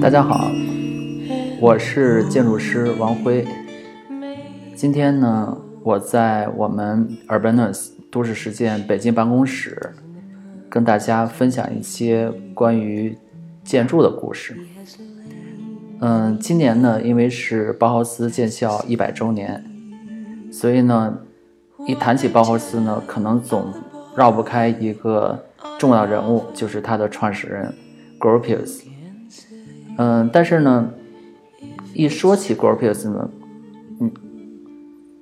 大家好，我是建筑师王辉。今天呢，我在我们 Urbanus 都市实践北京办公室，跟大家分享一些关于建筑的故事。嗯，今年呢，因为是包豪斯建校一百周年，所以呢，一谈起包豪斯呢，可能总绕不开一个重要人物，就是他的创始人 Gropius。嗯，但是呢，一说起 Gropius 呢，嗯，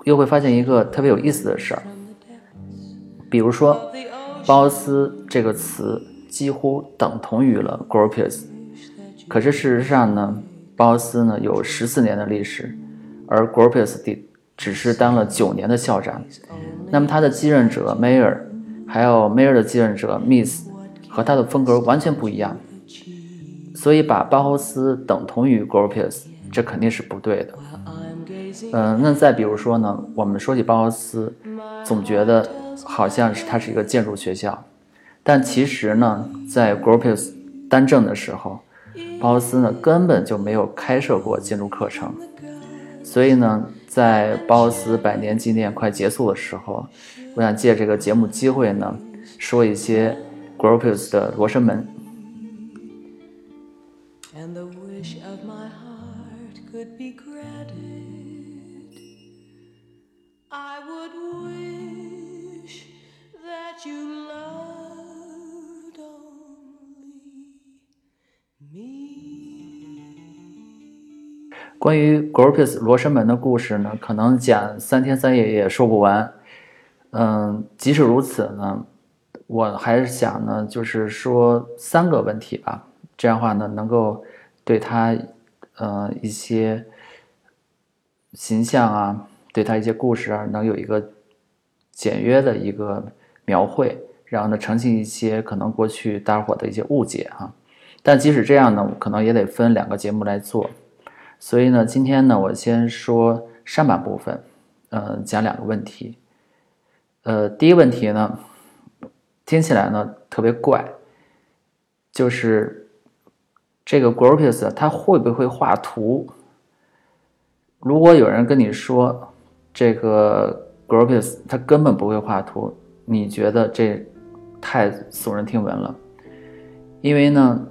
又会发现一个特别有意思的事儿。比如说，包豪斯这个词几乎等同于了 Gropius，可是事实上呢，包豪斯呢有十四年的历史，而 Gropius 只只是当了九年的校长。那么他的继任者 Mayer，还有 Mayer 的继任者 Miss，和他的风格完全不一样。所以把包豪斯等同于 Gropius，这肯定是不对的。嗯，那再比如说呢，我们说起包豪斯，总觉得好像是它是一个建筑学校，但其实呢，在 Gropius 单正的时候，包豪斯呢根本就没有开设过建筑课程。所以呢，在包豪斯百年纪念快结束的时候，我想借这个节目机会呢，说一些 Gropius 的罗生门。关于 Gropius 罗生门的故事呢，可能讲三天三夜也说不完。嗯，即使如此呢，我还是想呢，就是说三个问题吧。这样的话呢，能够对他，呃，一些形象啊，对他一些故事啊，能有一个简约的一个描绘，然后呢，澄清一些可能过去大伙的一些误解哈。但即使这样呢，我可能也得分两个节目来做。所以呢，今天呢，我先说上半部分，呃，讲两个问题。呃，第一问题呢，听起来呢特别怪，就是这个 Gropius 他会不会画图？如果有人跟你说这个 Gropius 他根本不会画图，你觉得这太耸人听闻了？因为呢。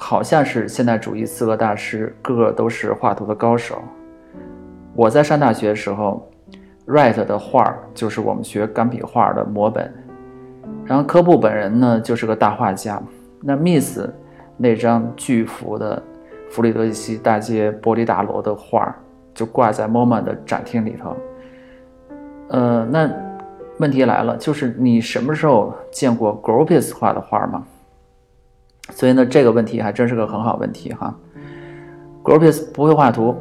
好像是现代主义四个大师，个个都是画图的高手。我在上大学的时候，Wright 的画就是我们学钢笔画的模本。然后科布本人呢，就是个大画家。那 Miss 那张巨幅的弗里德里希大街玻璃大楼的画，就挂在 MoMA 的展厅里头。呃，那问题来了，就是你什么时候见过 Gropius 画的画吗？所以呢，这个问题还真是个很好问题哈。Gropius 不会画图，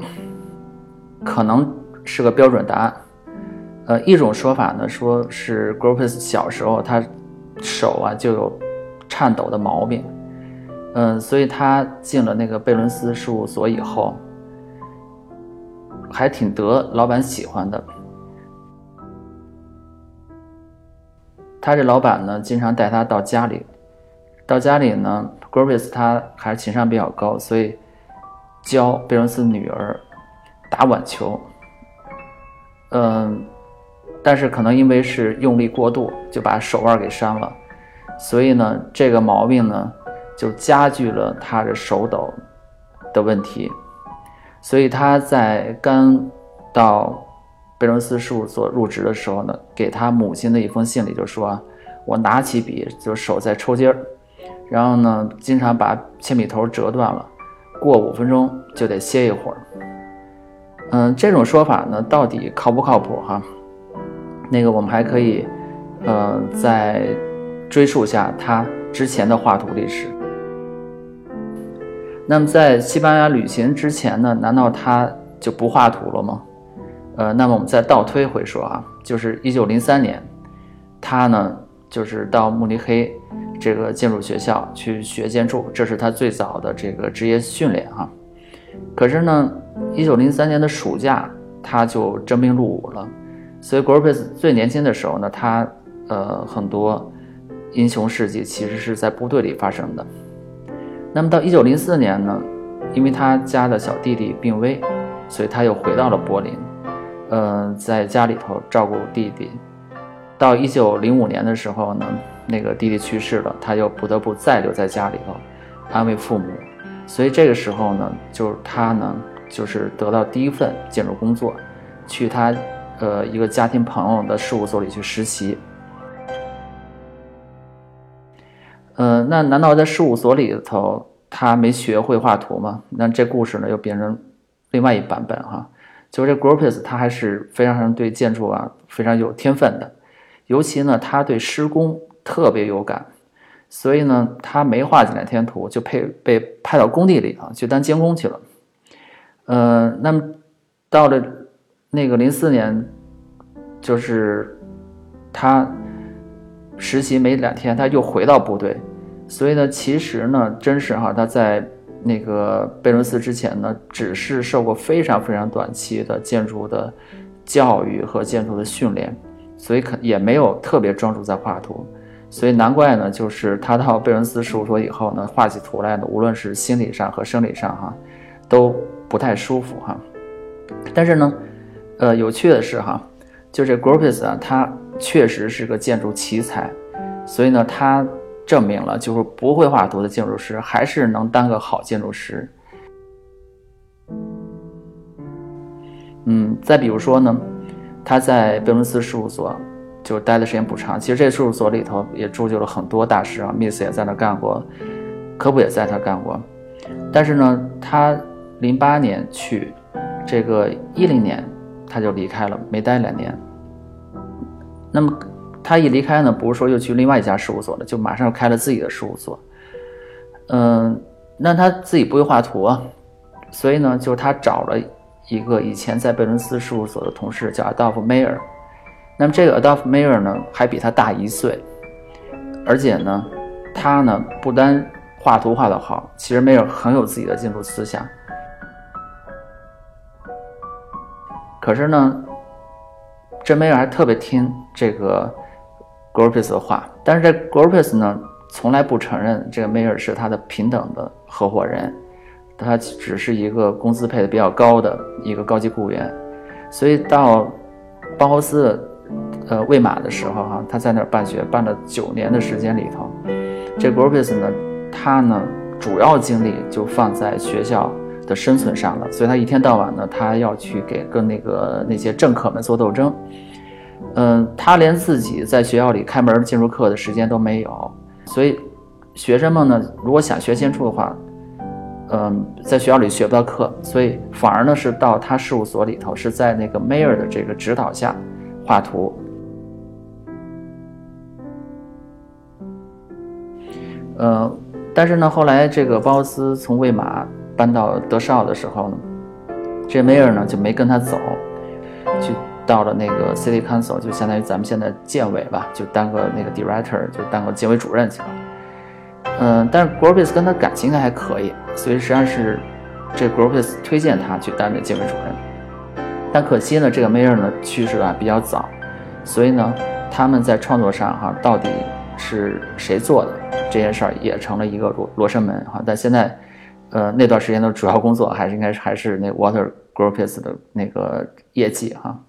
可能是个标准答案。呃，一种说法呢，说是 Gropius 小时候他手啊就有颤抖的毛病，嗯，所以他进了那个贝伦斯事务所以后，还挺得老板喜欢的。他这老板呢，经常带他到家里。到家里呢 g r o v i s 他还是情商比较高，所以教贝伦斯女儿打网球。嗯，但是可能因为是用力过度，就把手腕给伤了，所以呢，这个毛病呢就加剧了他的手抖的问题。所以他在刚到贝伦斯事务所入职的时候呢，给他母亲的一封信里就说：“我拿起笔就手在抽筋儿。”然后呢，经常把铅笔头折断了，过五分钟就得歇一会儿。嗯，这种说法呢，到底靠不靠谱哈？那个我们还可以，呃，再追溯下他之前的画图历史。那么在西班牙旅行之前呢，难道他就不画图了吗？呃，那么我们再倒推回说啊，就是一九零三年，他呢就是到慕尼黑。这个建筑学校去学建筑，这是他最早的这个职业训练哈。可是呢，一九零三年的暑假他就征兵入伍了，所以 Gropius 最年轻的时候呢，他呃很多英雄事迹其实是在部队里发生的。那么到一九零四年呢，因为他家的小弟弟病危，所以他又回到了柏林，呃，在家里头照顾弟弟。到一九零五年的时候呢，那个弟弟去世了，他又不得不再留在家里头安慰父母。所以这个时候呢，就是他呢，就是得到第一份建筑工作，去他呃一个家庭朋友的事务所里去实习。呃，那难道在事务所里头他没学会画图吗？那这故事呢又变成另外一版本哈。就是这 Gropius 他还是非常对建筑啊非常有天分的。尤其呢，他对施工特别有感，所以呢，他没画几两天图，就被被派到工地里啊，去当监工去了。呃，那么到了那个零四年，就是他实习没两天，他又回到部队。所以呢，其实呢，真是哈，他在那个贝伦斯之前呢，只是受过非常非常短期的建筑的教育和建筑的训练。所以可也没有特别专注在画图，所以难怪呢，就是他到贝伦斯事务所以后呢，画起图来呢，无论是心理上和生理上哈，都不太舒服哈。但是呢，呃，有趣的是哈，就这 g r o p i s 啊，他确实是个建筑奇才，所以呢，他证明了就是不会画图的建筑师还是能当个好建筑师。嗯，再比如说呢。他在贝伦斯事务所就待的时间不长，其实这事务所里头也铸就了很多大师啊，Miss 也在那干过，科布也在那干过。但是呢，他零八年去，这个一零年他就离开了，没待两年。那么他一离开呢，不是说又去另外一家事务所了，就马上又开了自己的事务所。嗯，那他自己不会画图啊，所以呢，就是他找了。一个以前在贝伦斯事务所的同事叫 Adolf Mayer，那么这个 Adolf Mayer 呢还比他大一岁，而且呢，他呢不单画图画得好，其实 Mayer 很有自己的建筑思想。可是呢，这 Mayer 还特别听这个 g o r p i s 的话，但是这 g o r p i s 呢从来不承认这个 Mayer 是他的平等的合伙人。他只是一个工资配的比较高的一个高级雇员，所以到包豪斯呃喂马的时候哈，他在那儿办学办了九年的时间里头，这 g o r p i s 呢，他呢主要精力就放在学校的生存上了，所以他一天到晚呢，他要去给跟那个那些政客们做斗争，嗯，他连自己在学校里开门建筑课的时间都没有，所以学生们呢，如果想学建筑的话。嗯，在学校里学不到课，所以反而呢是到他事务所里头，是在那个 Mayer 的这个指导下画图。呃，但是呢，后来这个包斯从魏玛搬到德绍的时候呢，这 Mayor 呢就没跟他走，到了那个 City Council，就相当于咱们现在建委吧，就当个那个 Director，就当个建委主任去了。嗯，但是 Gropis 跟他感情还还可以，所以实际上是这 Gropis 推荐他去担任建委主任。但可惜呢，这个 Mayer 呢去世啊比较早，所以呢，他们在创作上哈到底是谁做的这件事儿也成了一个罗罗生门哈。但现在，呃，那段时间的主要工作还是应该是还是那 Water Gropius 的那个业绩哈。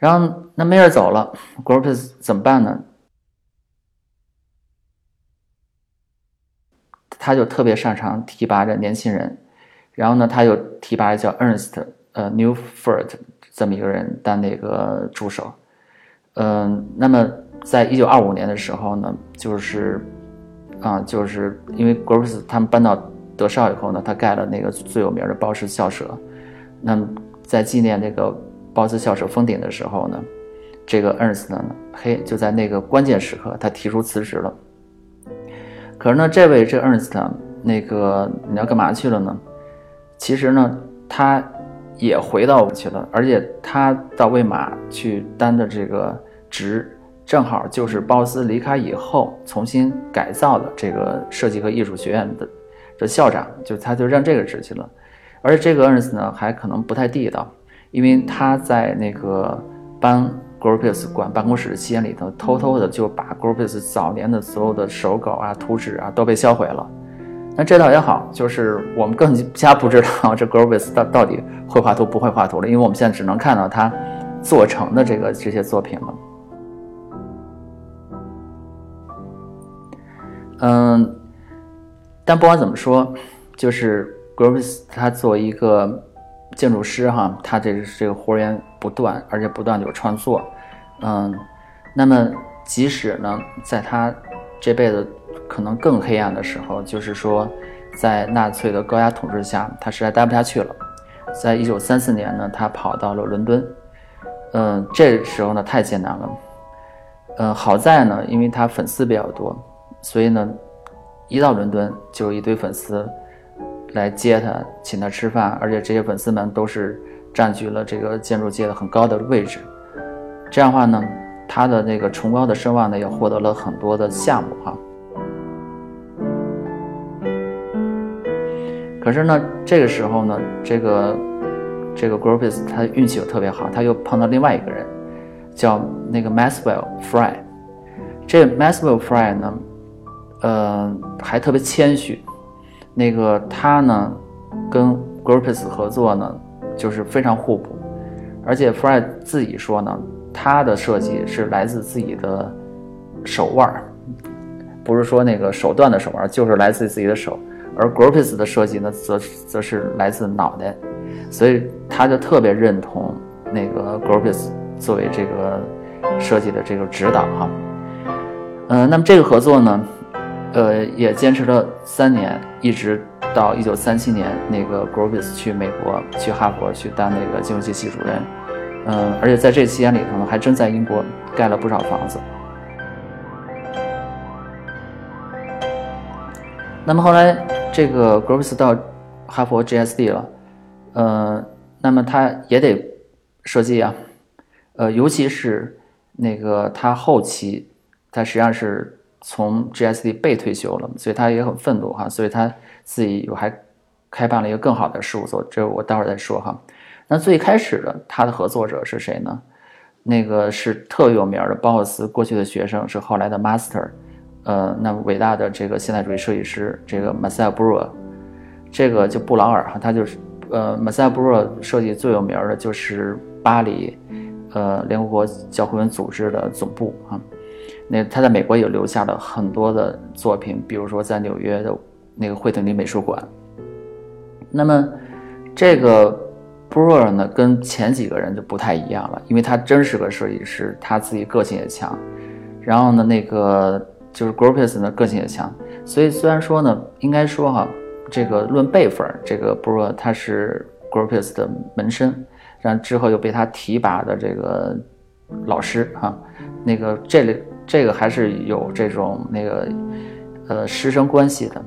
然后那梅尔走了，Gropius 怎么办呢？他就特别擅长提拔着年轻人，然后呢，他又提拔叫 Ernst 呃 Newford 这么一个人当那个助手，嗯，那么在一九二五年的时候呢，就是啊，就是因为 Groves 他们搬到德绍以后呢，他盖了那个最有名的包氏校舍，那么在纪念那个包氏校舍封顶的时候呢，这个 Ernst 呢，嘿，就在那个关键时刻，他提出辞职了。可是呢，这位这 Ernst 那个你要干嘛去了呢？其实呢，他也回到去了，而且他到魏玛去担的这个职，正好就是鲍斯离开以后重新改造的这个设计和艺术学院的的校长，就他就任这个职去了。而且这个 Ernst 呢还可能不太地道，因为他在那个帮 Gropius 管办公室的期间里头，偷偷的就把 Gropius 早年的所有的手稿啊、图纸啊都被销毁了。那这倒也好，就是我们更加不知道这 Gropius 到到底会画图不会画图了，因为我们现在只能看到他做成的这个这些作品了。嗯，但不管怎么说，就是 Groves 他作为一个建筑师哈，他这个这个活源不断，而且不断有创作。嗯，那么即使呢，在他这辈子可能更黑暗的时候，就是说，在纳粹的高压统治下，他实在待不下去了。在一九三四年呢，他跑到了伦敦。嗯，这时候呢，太艰难了。嗯，好在呢，因为他粉丝比较多。所以呢，一到伦敦就有一堆粉丝来接他，请他吃饭，而且这些粉丝们都是占据了这个建筑界的很高的位置。这样的话呢，他的那个崇高的声望呢，也获得了很多的项目哈。可是呢，这个时候呢，这个这个 Gropis 他运气又特别好，他又碰到另外一个人，叫那个 Maxwell Fry。这 Maxwell Fry 呢？呃，还特别谦虚。那个他呢，跟 Gropis 合作呢，就是非常互补。而且 Fry 自己说呢，他的设计是来自自己的手腕儿，不是说那个手段的手腕，就是来自自己的手。而 Gropis 的设计呢，则则是来自脑袋。所以他就特别认同那个 Gropis 作为这个设计的这个指导哈。嗯，那么这个合作呢？呃，也坚持了三年，一直到一九三七年，那个 Gropius 去美国，去哈佛去当那个金融系系主任。嗯，而且在这期间里头呢，还真在英国盖了不少房子。那么后来这个 Gropius 到哈佛 GSD 了，呃，那么他也得设计啊，呃，尤其是那个他后期，他实际上是。从 GSD 被退休了，所以他也很愤怒哈，所以他自己又还开办了一个更好的事务所，这我待会儿再说哈。那最开始的他的合作者是谁呢？那个是特有名的包赫斯过去的学生，是后来的 master，呃，那伟大的这个现代主义设计师这个 Marcel b r u 这个就布劳尔哈，他就是呃 Marcel b r u 设计最有名的就是巴黎，呃，联合国教科文组织的总部啊。那他在美国也留下了很多的作品，比如说在纽约的那个惠特尼美术馆。那么，这个 Brewer 呢，跟前几个人就不太一样了，因为他真是个设计师，他自己个性也强。然后呢，那个就是 Gropius 呢，个性也强。所以虽然说呢，应该说哈，这个论辈分，这个 Brewer 他是 Gropius 的门生，然后之后又被他提拔的这个老师哈，那个这里。这个还是有这种那个，呃，师生关系的。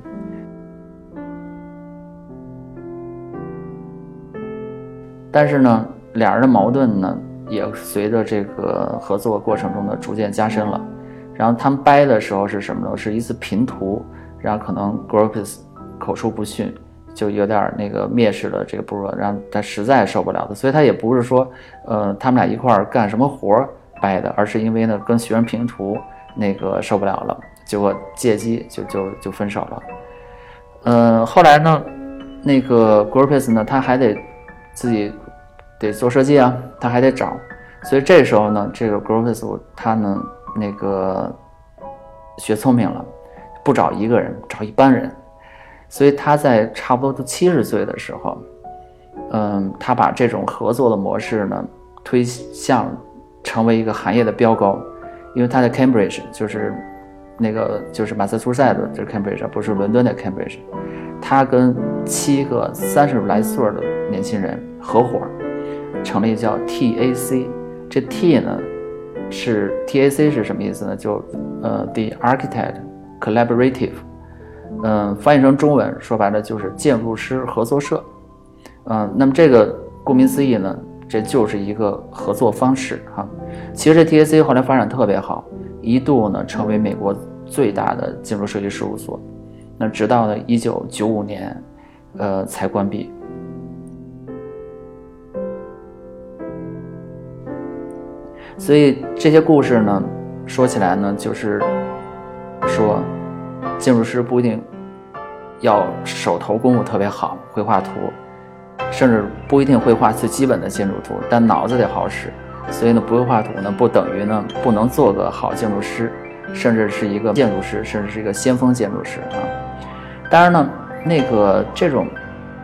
但是呢，俩人的矛盾呢，也随着这个合作过程中的逐渐加深了。然后他们掰的时候是什么呢？是一次评图，然后可能 g r o p i s 口出不逊，就有点那个蔑视了这个 b r 让他实在受不了的。所以他也不是说，呃，他们俩一块儿干什么活儿。败的，而是因为呢跟学生评图那个受不了了，结果借机就就就分手了。嗯，后来呢，那个 Gropius 呢他还得自己得做设计啊，他还得找，所以这时候呢，这个 Gropius 他呢那个学聪明了，不找一个人，找一班人，所以他在差不多都七十岁的时候，嗯，他把这种合作的模式呢推向。成为一个行业的标高，因为他的 Cambridge，就是那个就是马萨诸塞的，就是 Cambridge，不是伦敦的 Cambridge。他跟七个三十来岁的年轻人合伙，成立叫 TAC。这 T 呢是 TAC 是什么意思呢？就呃 The Architect Collaborative，嗯，翻译成中文说白了就是建筑师合作社。嗯，那么这个顾名思义呢。这就是一个合作方式哈。其实这 TAC 后来发展特别好，一度呢成为美国最大的建筑设计事务所。那直到呢一九九五年，呃才关闭。所以这些故事呢，说起来呢，就是说，建筑师不一定要手头功夫特别好，会画图，甚至不一定会画最基本的建筑图，但脑子得好使。所以呢，不会画图呢，不等于呢不能做个好建筑师，甚至是一个建筑师，甚至是一个先锋建筑师啊。当然呢，那个这种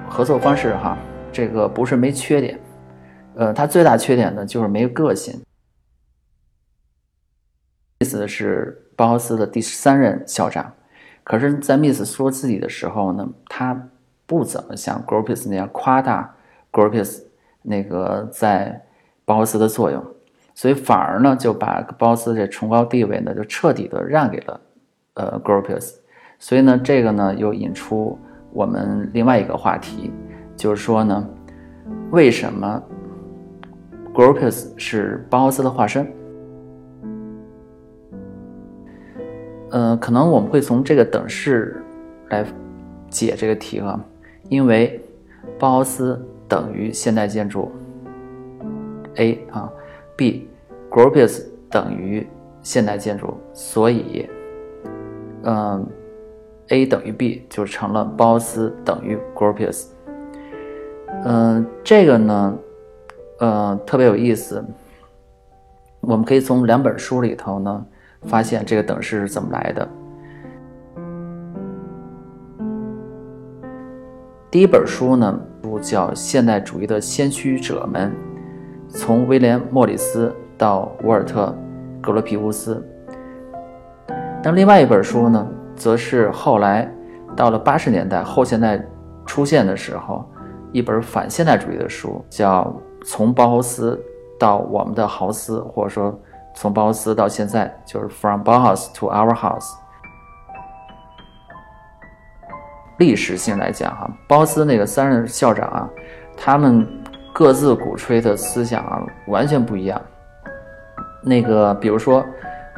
合作方式哈，这个不是没缺点，呃，它最大缺点呢就是没个性。Miss 是包豪斯的第三任校长，可是，在 Miss 说自己的时候呢，他不怎么像 Gropius 那样夸大 Gropius 那个在包豪斯的作用，所以反而呢，就把包豪斯这崇高地位呢，就彻底的让给了呃 Gropius。所以呢，这个呢，又引出我们另外一个话题，就是说呢，为什么 Gropius 是包豪斯的化身？呃，可能我们会从这个等式来解这个题啊，因为包豪斯等于现代建筑 A 啊，B，Gropius 等于现代建筑，所以，嗯，A 等于 B 就成了包豪斯等于 Gropius。嗯，这个呢，呃，特别有意思，我们可以从两本书里头呢。发现这个等式是怎么来的？第一本书呢，书叫《现代主义的先驱者们：从威廉·莫里斯到沃尔特·格罗皮乌斯》。那另外一本书呢，则是后来到了八十年代后现代出现的时候，一本反现代主义的书，叫《从包豪斯到我们的豪斯》，或者说。从包豪斯到现在，就是 From Bauhaus to Our House。历史性来讲，哈，包斯那个三任校长啊，他们各自鼓吹的思想啊，完全不一样。那个，比如说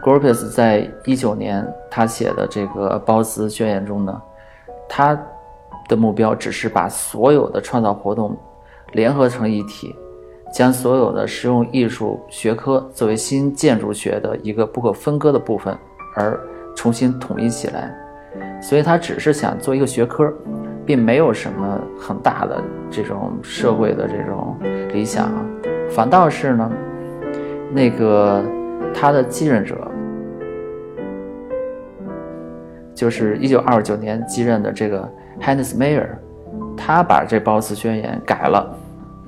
g r o p i s 在一九年他写的这个包斯宣言中呢，他的目标只是把所有的创造活动联合成一体。将所有的实用艺术学科作为新建筑学的一个不可分割的部分而重新统一起来，所以他只是想做一个学科，并没有什么很大的这种社会的这种理想，反倒是呢，那个他的继任者，就是一九二九年继任的这个 Hannes Meyer，他把这包斯宣言改了。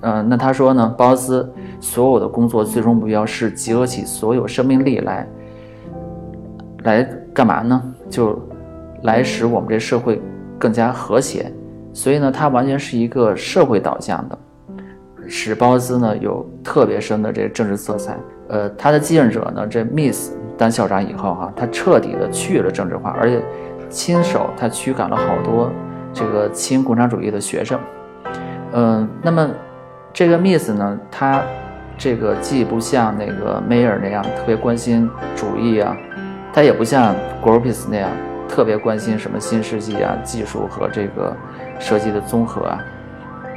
嗯，那他说呢？包斯所有的工作最终目标是集合起所有生命力来，来干嘛呢？就来使我们这社会更加和谐。所以呢，他完全是一个社会导向的，使包豪斯呢有特别深的这个政治色彩。呃，他的继任者呢，这 Miss 当校长以后哈，他彻底的去了政治化，而且亲手他驱赶了好多这个亲共产主义的学生。嗯，那么。这个 Miss 呢，他这个既不像那个 Mayer 那样特别关心主义啊，他也不像 Gropius 那样特别关心什么新世纪啊、技术和这个设计的综合啊，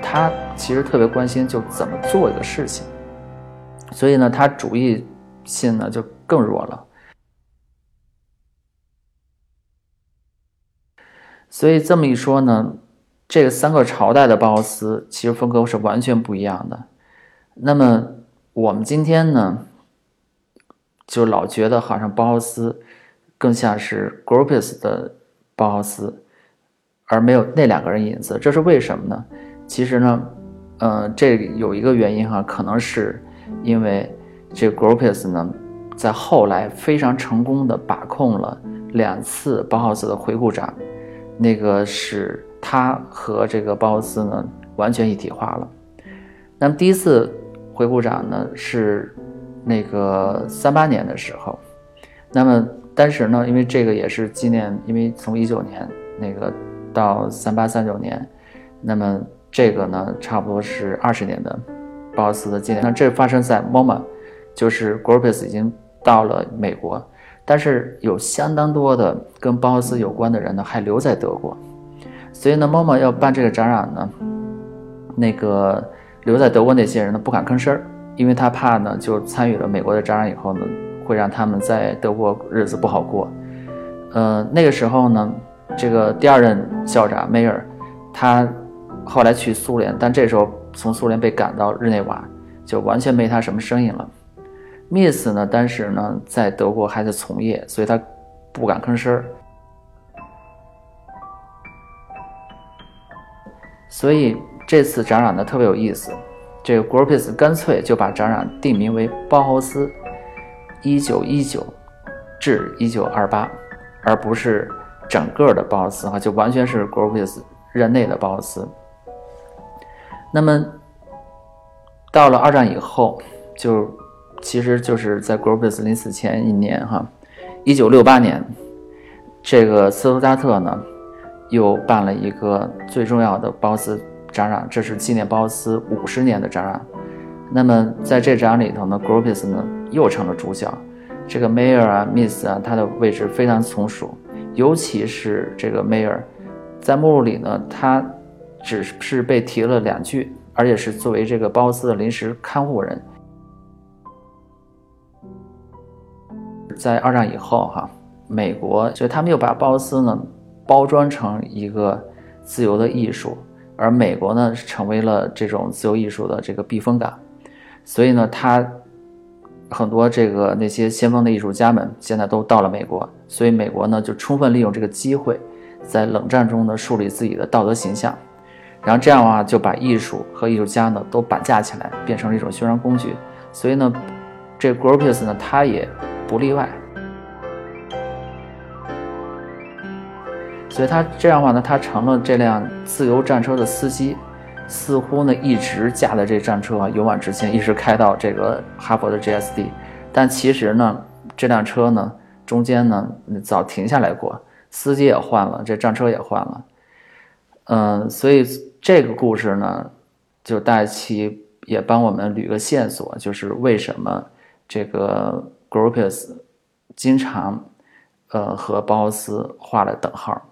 他其实特别关心就怎么做一个事情，所以呢，他主义性呢就更弱了。所以这么一说呢。这个三个朝代的包豪斯其实风格是完全不一样的。那么我们今天呢，就老觉得好像包豪斯更像是 Gropius 的包豪斯，而没有那两个人影子。这是为什么呢？其实呢，呃，这有一个原因哈，可能是因为这个 Gropius 呢，在后来非常成功的把控了两次包豪斯的回顾展，那个是。他和这个包豪斯呢完全一体化了。那么第一次回顾展呢是那个三八年的时候，那么当时呢，因为这个也是纪念，因为从一九年那个到三八三九年，那么这个呢差不多是二十年的鲍斯的纪念。那这发生在 MoMA，就是 Gropius 已经到了美国，但是有相当多的跟鲍斯有关的人呢还留在德国，所以呢，MoMA 要办这个展览呢，那个留在德国那些人呢不敢吭声儿，因为他怕呢就参与了美国的展览以后呢，会让他们在德国日子不好过。呃，那个时候呢，这个第二任校长梅尔，他后来去苏联，但这时候从苏联被赶到日内瓦，就完全没他什么声音了。Miss 呢，当时呢在德国还在从业，所以他不敢吭声儿。所以这次展览呢特别有意思，这个 g r o p i s 干脆就把展览定名为包豪斯一九一九至一九二八。而不是整个的鲍斯哈，就完全是 Gropius 任内的鲍斯。那么到了二战以后，就其实就是在 Gropius 临死前一年哈，一九六八年，这个斯图加特呢又办了一个最重要的鲍斯展览，这是纪念鲍斯五十年的展览。那么在这章里头呢，Gropius 呢又成了主角。这个 Mayer 啊，Miss 啊，他的位置非常从属，尤其是这个 Mayer，在目录里呢，他只是被提了两句，而且是作为这个鲍斯的临时看护人。在二战以后，哈，美国就他们又把鲍斯呢包装成一个自由的艺术，而美国呢成为了这种自由艺术的这个避风港，所以呢，他。很多这个那些先锋的艺术家们现在都到了美国，所以美国呢就充分利用这个机会，在冷战中呢树立自己的道德形象，然后这样的话就把艺术和艺术家呢都绑架起来，变成了一种宣传工具。所以呢，这 Gropius 呢他也不例外。所以他这样的话呢，他成了这辆自由战车的司机。似乎呢一直驾着这战车啊勇往直前，一直开到这个哈佛的 GSD，但其实呢这辆车呢中间呢早停下来过，司机也换了，这战车也换了，嗯，所以这个故事呢就大齐也帮我们捋个线索，就是为什么这个 Gropius 经常呃和包豪斯画了等号。